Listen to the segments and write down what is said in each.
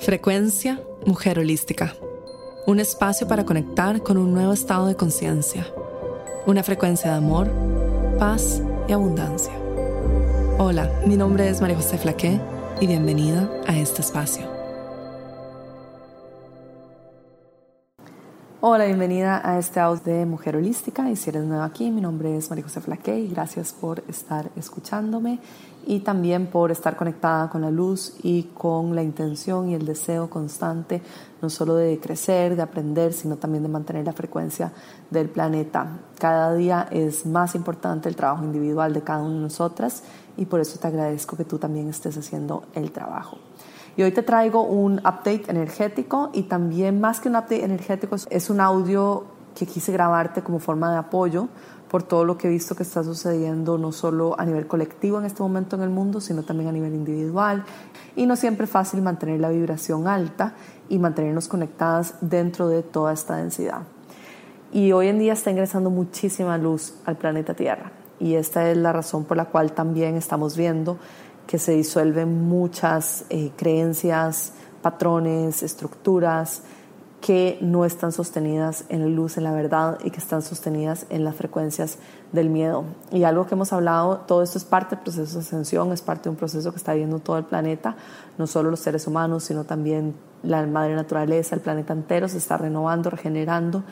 Frecuencia Mujer Holística. Un espacio para conectar con un nuevo estado de conciencia. Una frecuencia de amor, paz y abundancia. Hola, mi nombre es María José Flaqué y bienvenida a este espacio. Hola, bienvenida a este audio de Mujer Holística. Y si eres nueva aquí, mi nombre es María José Flaqué y gracias por estar escuchándome y también por estar conectada con la luz y con la intención y el deseo constante, no solo de crecer, de aprender, sino también de mantener la frecuencia del planeta. Cada día es más importante el trabajo individual de cada una de nosotras y por eso te agradezco que tú también estés haciendo el trabajo. Y hoy te traigo un update energético y también más que un update energético es un audio que quise grabarte como forma de apoyo por todo lo que he visto que está sucediendo no solo a nivel colectivo en este momento en el mundo, sino también a nivel individual. Y no siempre es fácil mantener la vibración alta y mantenernos conectadas dentro de toda esta densidad. Y hoy en día está ingresando muchísima luz al planeta Tierra. Y esta es la razón por la cual también estamos viendo que se disuelven muchas eh, creencias, patrones, estructuras, que no están sostenidas en la luz, en la verdad y que están sostenidas en las frecuencias del miedo. Y algo que hemos hablado, todo esto es parte del proceso de ascensión, es parte de un proceso que está viviendo todo el planeta, no solo los seres humanos, sino también la madre naturaleza, el planeta entero se está renovando, regenerando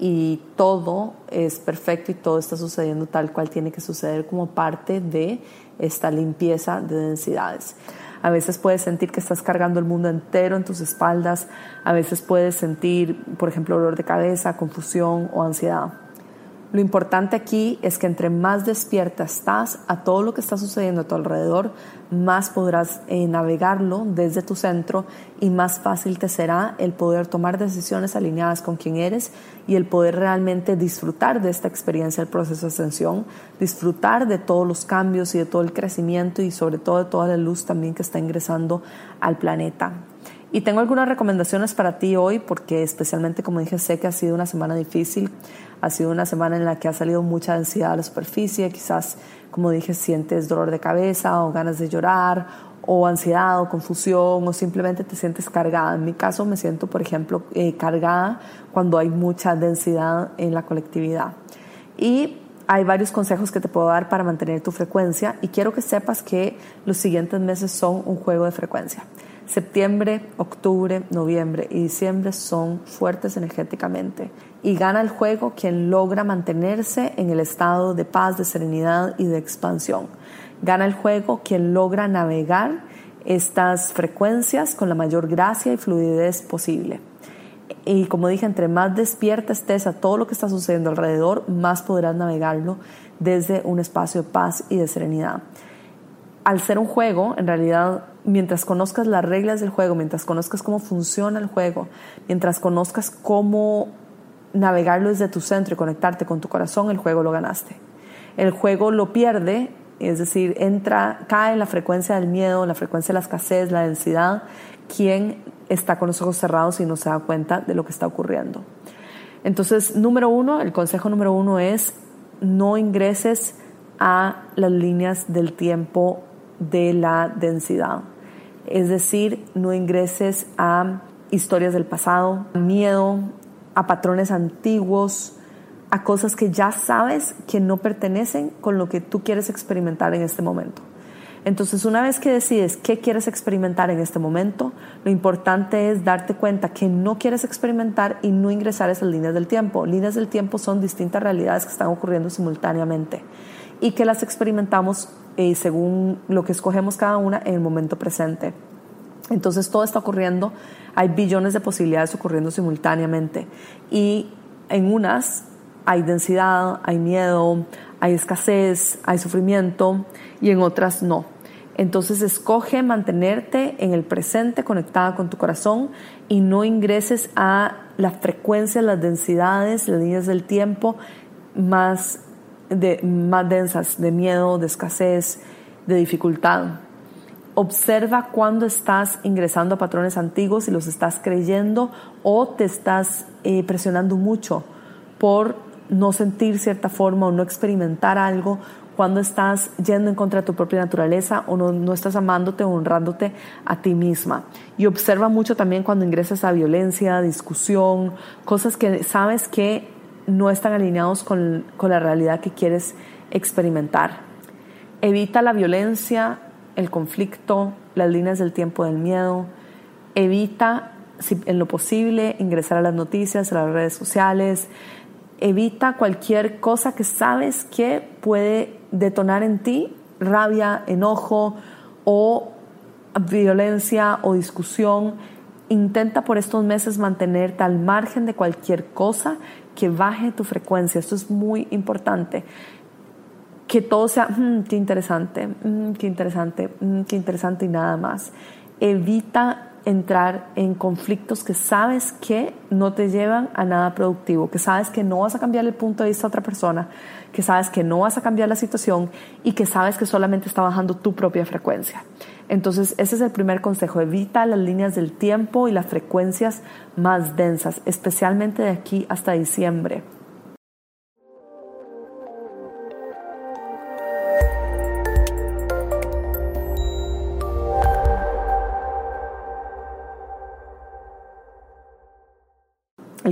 y todo es perfecto y todo está sucediendo tal cual tiene que suceder como parte de esta limpieza de densidades. A veces puedes sentir que estás cargando el mundo entero en tus espaldas. A veces puedes sentir, por ejemplo, dolor de cabeza, confusión o ansiedad. Lo importante aquí es que entre más despierta estás a todo lo que está sucediendo a tu alrededor, más podrás eh, navegarlo desde tu centro y más fácil te será el poder tomar decisiones alineadas con quien eres y el poder realmente disfrutar de esta experiencia del proceso de ascensión, disfrutar de todos los cambios y de todo el crecimiento y sobre todo de toda la luz también que está ingresando al planeta. Y tengo algunas recomendaciones para ti hoy porque especialmente como dije sé que ha sido una semana difícil, ha sido una semana en la que ha salido mucha densidad a la superficie, quizás como dije sientes dolor de cabeza o ganas de llorar o ansiedad o confusión o simplemente te sientes cargada. En mi caso me siento por ejemplo eh, cargada cuando hay mucha densidad en la colectividad. Y hay varios consejos que te puedo dar para mantener tu frecuencia y quiero que sepas que los siguientes meses son un juego de frecuencia. Septiembre, octubre, noviembre y diciembre son fuertes energéticamente y gana el juego quien logra mantenerse en el estado de paz, de serenidad y de expansión. Gana el juego quien logra navegar estas frecuencias con la mayor gracia y fluidez posible. Y como dije, entre más despierta estés a todo lo que está sucediendo alrededor, más podrás navegarlo desde un espacio de paz y de serenidad. Al ser un juego, en realidad mientras conozcas las reglas del juego, mientras conozcas cómo funciona el juego, mientras conozcas cómo navegarlo desde tu centro y conectarte con tu corazón, el juego lo ganaste. El juego lo pierde, es decir, entra, cae en la frecuencia del miedo, la frecuencia de la escasez, la densidad, quien está con los ojos cerrados y no se da cuenta de lo que está ocurriendo. Entonces, número uno, el consejo número uno es no ingreses a las líneas del tiempo de la densidad. Es decir, no ingreses a historias del pasado, miedo, a patrones antiguos, a cosas que ya sabes que no pertenecen con lo que tú quieres experimentar en este momento. Entonces, una vez que decides qué quieres experimentar en este momento, lo importante es darte cuenta que no quieres experimentar y no ingresar a esas líneas del tiempo. Líneas del tiempo son distintas realidades que están ocurriendo simultáneamente y que las experimentamos eh, según lo que escogemos cada una en el momento presente. Entonces todo está ocurriendo, hay billones de posibilidades ocurriendo simultáneamente y en unas hay densidad, hay miedo, hay escasez, hay sufrimiento y en otras no. Entonces escoge mantenerte en el presente conectada con tu corazón y no ingreses a la frecuencia, las densidades, las líneas del tiempo más de, más densas, de miedo, de escasez, de dificultad. Observa cuando estás ingresando a patrones antiguos y los estás creyendo o te estás eh, presionando mucho por no sentir cierta forma o no experimentar algo cuando estás yendo en contra de tu propia naturaleza o no, no estás amándote o honrándote a ti misma. Y observa mucho también cuando ingresas a violencia, discusión, cosas que sabes que no están alineados con, con la realidad que quieres experimentar. Evita la violencia, el conflicto, las líneas del tiempo del miedo. Evita, si, en lo posible, ingresar a las noticias, a las redes sociales. Evita cualquier cosa que sabes que puede detonar en ti rabia, enojo o violencia o discusión. Intenta por estos meses mantenerte al margen de cualquier cosa que baje tu frecuencia. Esto es muy importante. Que todo sea, mm, qué interesante, mm, qué interesante, mm, qué interesante y nada más. Evita entrar en conflictos que sabes que no te llevan a nada productivo, que sabes que no vas a cambiar el punto de vista de otra persona, que sabes que no vas a cambiar la situación y que sabes que solamente está bajando tu propia frecuencia. Entonces, ese es el primer consejo. Evita las líneas del tiempo y las frecuencias más densas, especialmente de aquí hasta diciembre.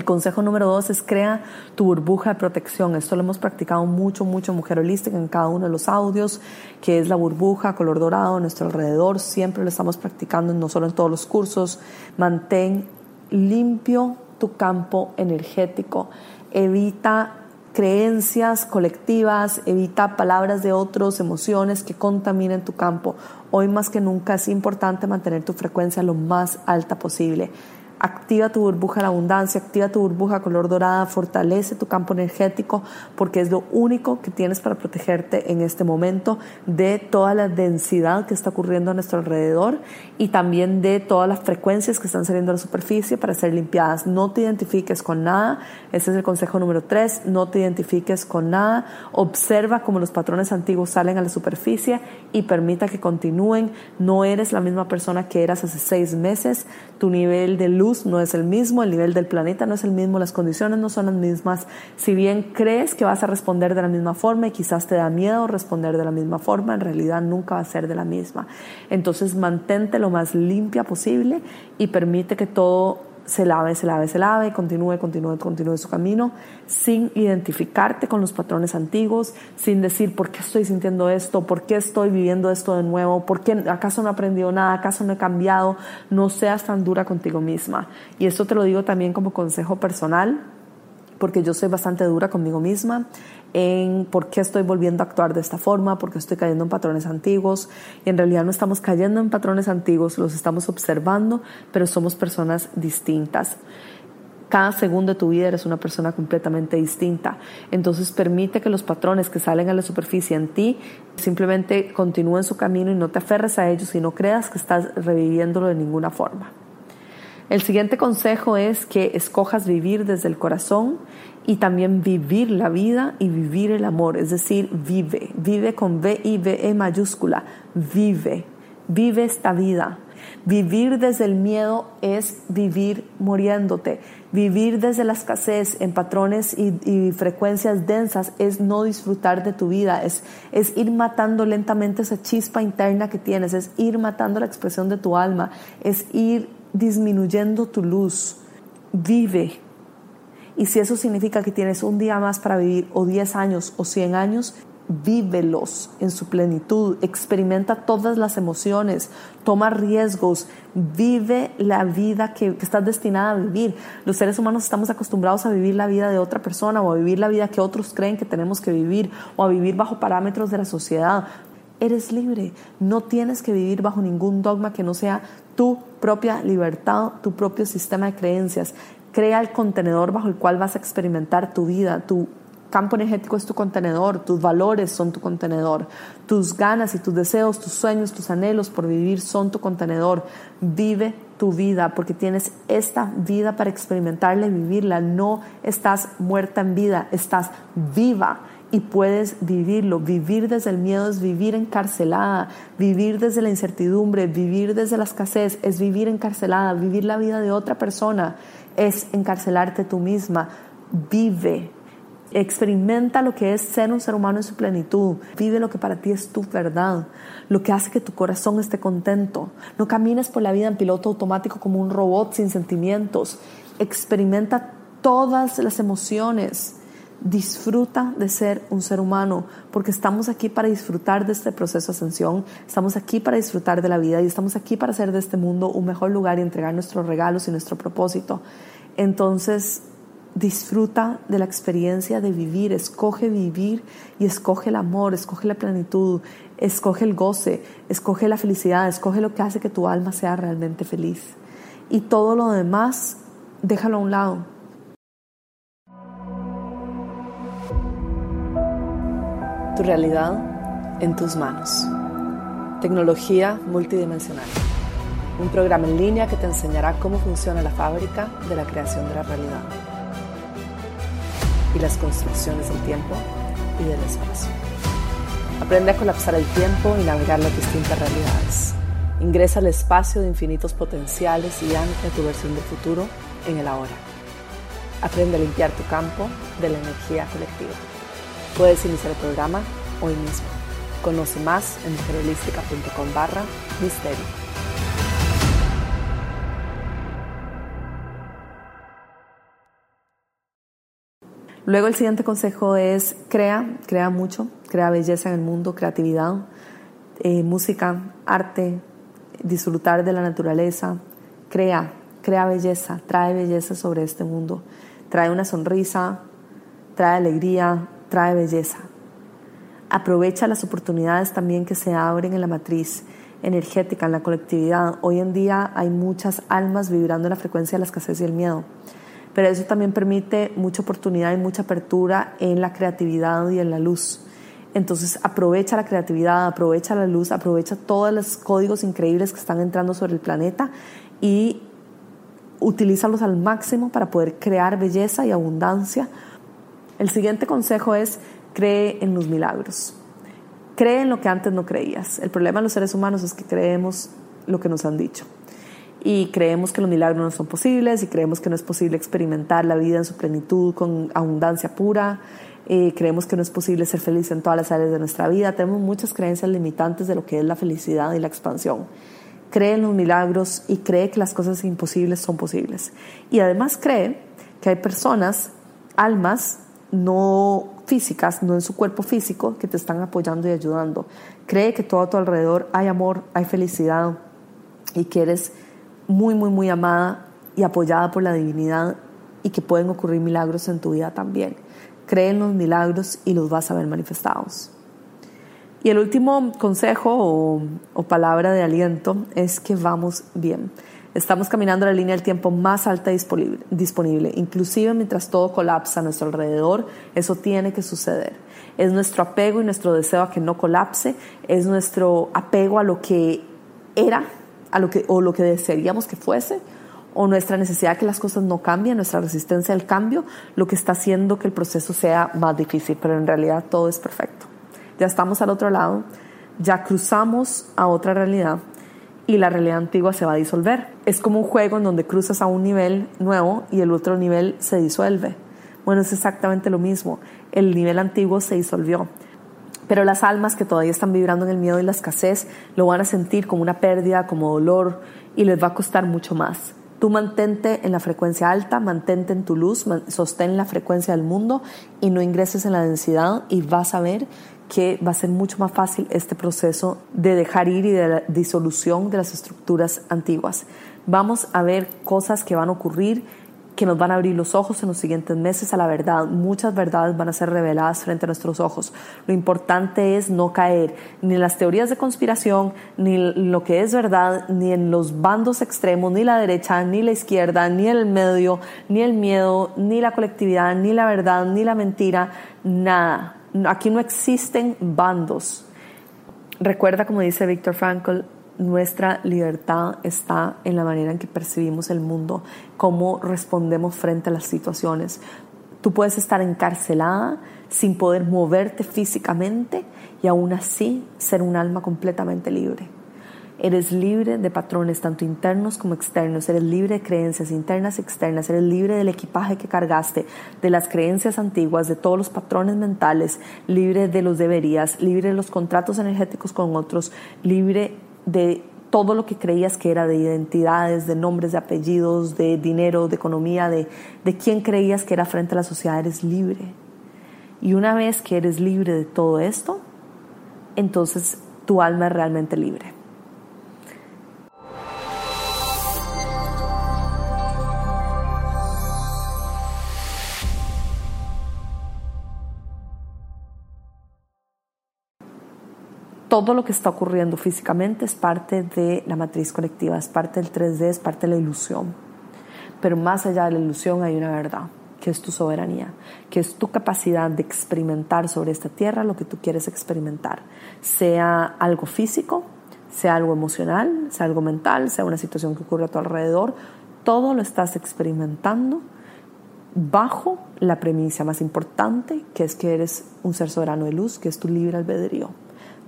Consejo número dos es crea tu burbuja de protección. Esto lo hemos practicado mucho, mucho Mujer Holística en cada uno de los audios, que es la burbuja color dorado a nuestro alrededor. Siempre lo estamos practicando, no solo en todos los cursos. Mantén limpio tu campo energético. Evita creencias colectivas, evita palabras de otros, emociones que contaminen tu campo. Hoy más que nunca es importante mantener tu frecuencia lo más alta posible activa tu burbuja de abundancia, activa tu burbuja color dorada, fortalece tu campo energético porque es lo único que tienes para protegerte en este momento de toda la densidad que está ocurriendo a nuestro alrededor y también de todas las frecuencias que están saliendo a la superficie para ser limpiadas. No te identifiques con nada, ese es el consejo número tres, no te identifiques con nada, observa cómo los patrones antiguos salen a la superficie y permita que continúen. No eres la misma persona que eras hace seis meses, tu nivel de luz no es el mismo, el nivel del planeta no es el mismo, las condiciones no son las mismas. Si bien crees que vas a responder de la misma forma y quizás te da miedo responder de la misma forma, en realidad nunca va a ser de la misma. Entonces mantente lo más limpia posible y permite que todo se lave, se lave, se lave, continúe, continúe, continúe su camino, sin identificarte con los patrones antiguos, sin decir por qué estoy sintiendo esto, por qué estoy viviendo esto de nuevo, por qué acaso no he aprendido nada, acaso no he cambiado, no seas tan dura contigo misma. Y esto te lo digo también como consejo personal, porque yo soy bastante dura conmigo misma en por qué estoy volviendo a actuar de esta forma, por qué estoy cayendo en patrones antiguos. Y en realidad no estamos cayendo en patrones antiguos, los estamos observando, pero somos personas distintas. Cada segundo de tu vida eres una persona completamente distinta. Entonces permite que los patrones que salen a la superficie en ti simplemente continúen su camino y no te aferres a ellos y no creas que estás reviviéndolo de ninguna forma. El siguiente consejo es que escojas vivir desde el corazón y también vivir la vida y vivir el amor, es decir, vive, vive con V-I-V-E mayúscula, vive, vive esta vida. Vivir desde el miedo es vivir muriéndote. Vivir desde la escasez en patrones y, frecuencias densas es no disfrutar de tu vida, es, es ir matando lentamente esa chispa interna que tienes, es ir matando la expresión de tu alma, es ir disminuyendo tu luz. Vive. Y si eso significa que tienes un día más para vivir, o 10 años, o 100 años, vívelos en su plenitud, experimenta todas las emociones, toma riesgos, vive la vida que, que, estás destinada a vivir. Los seres humanos estamos acostumbrados a vivir la vida de otra persona o a vivir la vida que otros creen que tenemos que vivir o a vivir bajo parámetros de la sociedad. Eres libre, no tienes que vivir bajo ningún dogma que no sea tu propia libertad, tu propio sistema de creencias. Crea el contenedor bajo el cual vas a experimentar tu vida, tu campo energético es tu contenedor, tus valores son tu contenedor, tus ganas y tus deseos, tus sueños, tus anhelos por vivir son tu contenedor. Vive tu vida porque tienes esta vida para experimentarla y vivirla. No estás muerta en vida, estás viva y puedes vivirlo. Vivir desde el miedo es vivir encarcelada, vivir desde la incertidumbre, vivir desde la escasez es vivir encarcelada, vivir la vida de otra persona es encarcelarte tú misma. Vive, Experimenta lo que es ser un ser humano en su plenitud. Vive lo que para ti es tu verdad, lo que hace que tu corazón esté contento. No camines por la vida en piloto automático como un robot sin sentimientos. Experimenta todas las emociones. Disfruta de ser un ser humano, porque estamos aquí para disfrutar de este proceso de ascensión, estamos aquí para disfrutar de la vida y estamos aquí para hacer de este mundo un mejor lugar y entregar nuestros regalos y nuestro propósito. Entonces, disfruta de la experiencia de vivir, escoge vivir y escoge el amor, escoge la plenitud, escoge el goce, escoge la felicidad, escoge lo que hace que tu alma sea realmente feliz. Y todo lo demás, déjalo a un lado. Tu realidad en tus manos. Tecnología multidimensional. Un programa en línea que te enseñará cómo funciona la fábrica de la creación de la realidad y las construcciones del tiempo y del espacio. Aprende a colapsar el tiempo y navegar las distintas realidades. Ingresa al espacio de infinitos potenciales y ancla tu versión del futuro en el ahora. Aprende a limpiar tu campo de la energía colectiva. Puedes iniciar el programa hoy mismo. Conoce más en mujerholística.com barra misterio. Luego el siguiente consejo es crea, crea mucho, crea belleza en el mundo, creatividad, eh, música, arte, disfrutar de la naturaleza, crea, crea belleza, trae belleza sobre este mundo, trae una sonrisa, trae alegría, trae belleza. Aprovecha las oportunidades también que se abren en la matriz energética, en la colectividad. Hoy en día hay muchas almas vibrando en la frecuencia de la escasez y el miedo pero eso también permite mucha oportunidad y mucha apertura en la creatividad y en la luz. Entonces aprovecha la creatividad, aprovecha la luz, aprovecha todos los códigos increíbles que están entrando sobre el planeta y utilízalos al máximo para poder crear belleza y abundancia. El siguiente consejo es cree en los milagros. Cree en lo que antes no creías. El problema de los seres humanos es que creemos lo que nos han dicho y creemos que los milagros no son posibles y creemos que no es posible experimentar la vida en su plenitud con abundancia pura. Eh, creemos que no es posible ser feliz en todas las áreas de nuestra vida. Tenemos muchas creencias limitantes de lo que es la felicidad y la expansión. Cree en los milagros y cree que las cosas imposibles son posibles. Y además cree que hay personas, almas no físicas, no en su cuerpo físico, que te están apoyando y ayudando. Cree que todo a tu alrededor hay amor, hay felicidad y que eres muy, muy, muy amada y apoyada por la divinidad y que pueden ocurrir milagros en tu vida también. Cree en los milagros y los vas a ver manifestados. Y el último consejo o, o, palabra de aliento es que vamos bien. Estamos caminando la línea del tiempo más alta disponible, disponible. Inclusive mientras todo colapsa a nuestro alrededor, eso tiene que suceder. Es nuestro apego y nuestro deseo a que no colapse, es nuestro apego a lo que era a lo que, o lo que desearíamos que fuese, o nuestra necesidad de que las cosas no cambien, nuestra resistencia al cambio, lo que está haciendo que el proceso sea más difícil, pero en realidad todo es perfecto. Ya estamos al otro lado, ya cruzamos a otra realidad y la realidad antigua se va a disolver. Es como un juego en donde cruzas a un nivel nuevo y el otro nivel se disuelve. Bueno, es exactamente lo mismo. El nivel antiguo se disolvió pero las almas que todavía están vibrando en el miedo y la escasez lo van a sentir como una pérdida, como dolor y les va a costar mucho más. Tú mantente en la frecuencia alta, mantente en tu luz, sostén la frecuencia del mundo y no ingreses en la densidad y vas a ver que va a ser mucho más fácil este proceso de dejar ir y de la disolución de las estructuras antiguas. Vamos a ver cosas que van a ocurrir que nos van a abrir los ojos en los siguientes meses a la verdad. Muchas verdades van a ser reveladas frente a nuestros ojos. Lo importante es no caer ni en las teorías de conspiración, ni lo que es verdad, ni en los bandos extremos, ni la derecha, ni la izquierda, ni el medio, ni el miedo, ni la colectividad, ni la verdad, ni la mentira, nada. Aquí no existen bandos. Recuerda, como dice Víctor Frankl, nuestra libertad está en la manera en que percibimos el mundo, cómo respondemos frente a las situaciones. Tú puedes estar encarcelada sin poder moverte físicamente y aún así ser un alma completamente libre. Eres libre de patrones tanto internos como externos. Eres libre de creencias internas y externas. Eres libre del equipaje que cargaste, de las creencias antiguas, de todos los patrones mentales, libre de los deberías, libre de los contratos energéticos con otros, libre de todo lo que creías que era de identidades, de nombres, de apellidos, de dinero, de economía, de, de quién creías que era frente a la sociedad. Eres libre. Y una vez que eres libre de todo esto, entonces tu alma es realmente libre. Todo lo que está ocurriendo físicamente es parte de la matriz colectiva, es parte del 3D, es parte de la ilusión. Pero más allá de la ilusión hay una verdad, que es tu soberanía, que es tu capacidad de experimentar sobre esta tierra lo que tú quieres experimentar, sea algo físico, sea algo emocional, sea algo mental, sea una situación que ocurre a tu alrededor, todo lo estás experimentando bajo la premisa más importante, que es que eres un ser soberano de luz, que es tu libre albedrío.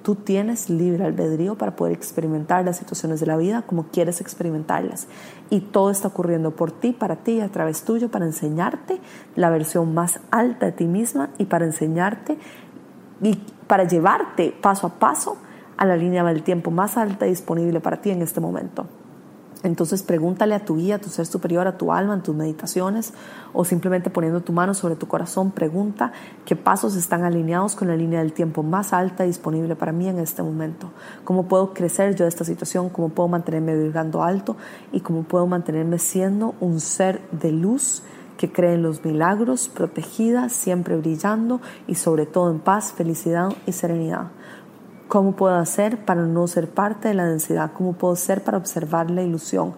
Tú tienes libre albedrío para poder experimentar las situaciones de la vida como quieres experimentarlas. Y todo está ocurriendo por ti, para ti, a través tuyo, para enseñarte la versión más alta de ti misma y para enseñarte y para llevarte paso a paso a la línea del tiempo más alta disponible para ti en este momento. Entonces pregúntale a tu guía, a tu ser superior, a tu alma en tus meditaciones o simplemente poniendo tu mano sobre tu corazón, pregunta qué pasos están alineados con la línea del tiempo más alta disponible para mí en este momento. ¿Cómo puedo crecer yo de esta situación? ¿Cómo puedo mantenerme vibrando alto? ¿Y cómo puedo mantenerme siendo un ser de luz? que cree en los milagros, protegida, siempre brillando y sobre todo en paz, felicidad y serenidad. ¿Cómo puedo hacer para no ser parte de la densidad? ¿Cómo puedo ser para observar la ilusión?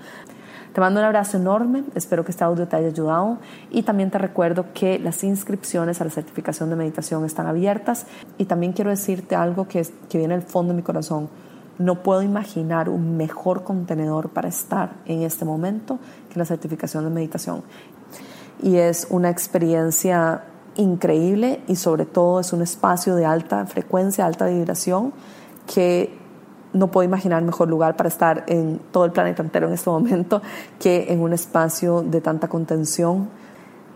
Te mando un abrazo enorme, espero que este audio te haya ayudado y también te recuerdo que las inscripciones a la certificación de meditación están abiertas y también quiero decirte algo que, que viene al fondo de mi corazón. No puedo imaginar un mejor contenedor para estar en este momento que la certificación de meditación. Y es una experiencia increíble y sobre todo es un espacio de alta frecuencia, alta vibración que no puedo imaginar mejor lugar para estar en todo el planeta entero en este momento que en un espacio de tanta contención.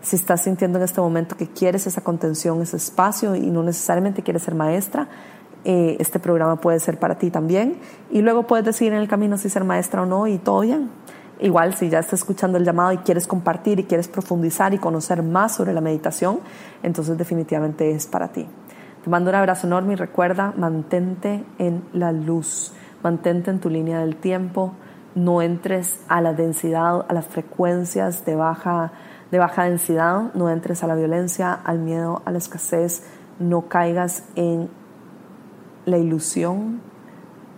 Si estás sintiendo en este momento que quieres esa contención, ese espacio y no necesariamente quieres ser maestra, eh, este programa puede ser para ti también. Y luego puedes decidir en el camino si ser maestra o no y todo bien. Igual, si ya estás escuchando el llamado y quieres compartir y quieres profundizar y conocer más sobre la meditación, entonces definitivamente es para ti. Te mando un abrazo enorme y recuerda, mantente en la luz, mantente en tu línea del tiempo, no entres a la densidad, a las frecuencias de baja, de baja densidad, no entres a la violencia, al miedo, a la escasez, no caigas en la ilusión,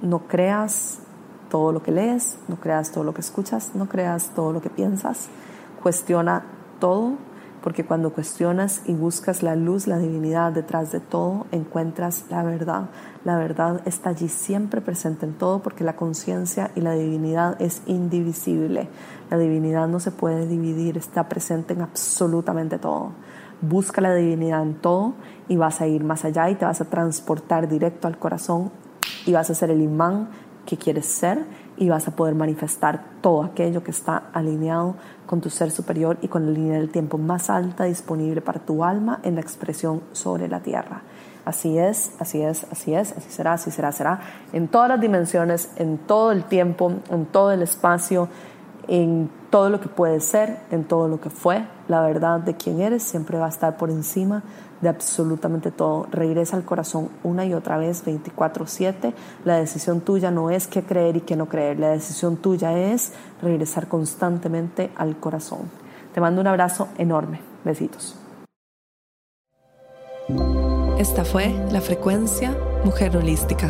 no creas todo lo que lees, no creas todo lo que escuchas, no creas todo lo que piensas, cuestiona todo, porque cuando cuestionas y buscas la luz, la divinidad detrás de todo, encuentras la verdad. La verdad está allí siempre presente en todo porque la conciencia y la divinidad es indivisible. La divinidad no se puede dividir, está presente en absolutamente todo. Busca la divinidad en todo y vas a ir más allá y te vas a transportar directo al corazón y vas a ser el imán que quieres ser y vas a poder manifestar todo aquello que está alineado con tu ser superior y con la línea del tiempo más alta disponible para tu alma en la expresión sobre la tierra. Así es, así es, así es, así será, así será, será. En todas las dimensiones, en todo el tiempo, en todo el espacio, en todo lo que puede ser, en todo lo que fue, la verdad de quién eres siempre va a estar por encima de absolutamente todo. Regresa al corazón una y otra vez, 24/7. La decisión tuya no es qué creer y qué no creer. La decisión tuya es regresar constantemente al corazón. Te mando un abrazo enorme. Besitos. Esta fue la frecuencia Mujer Holística,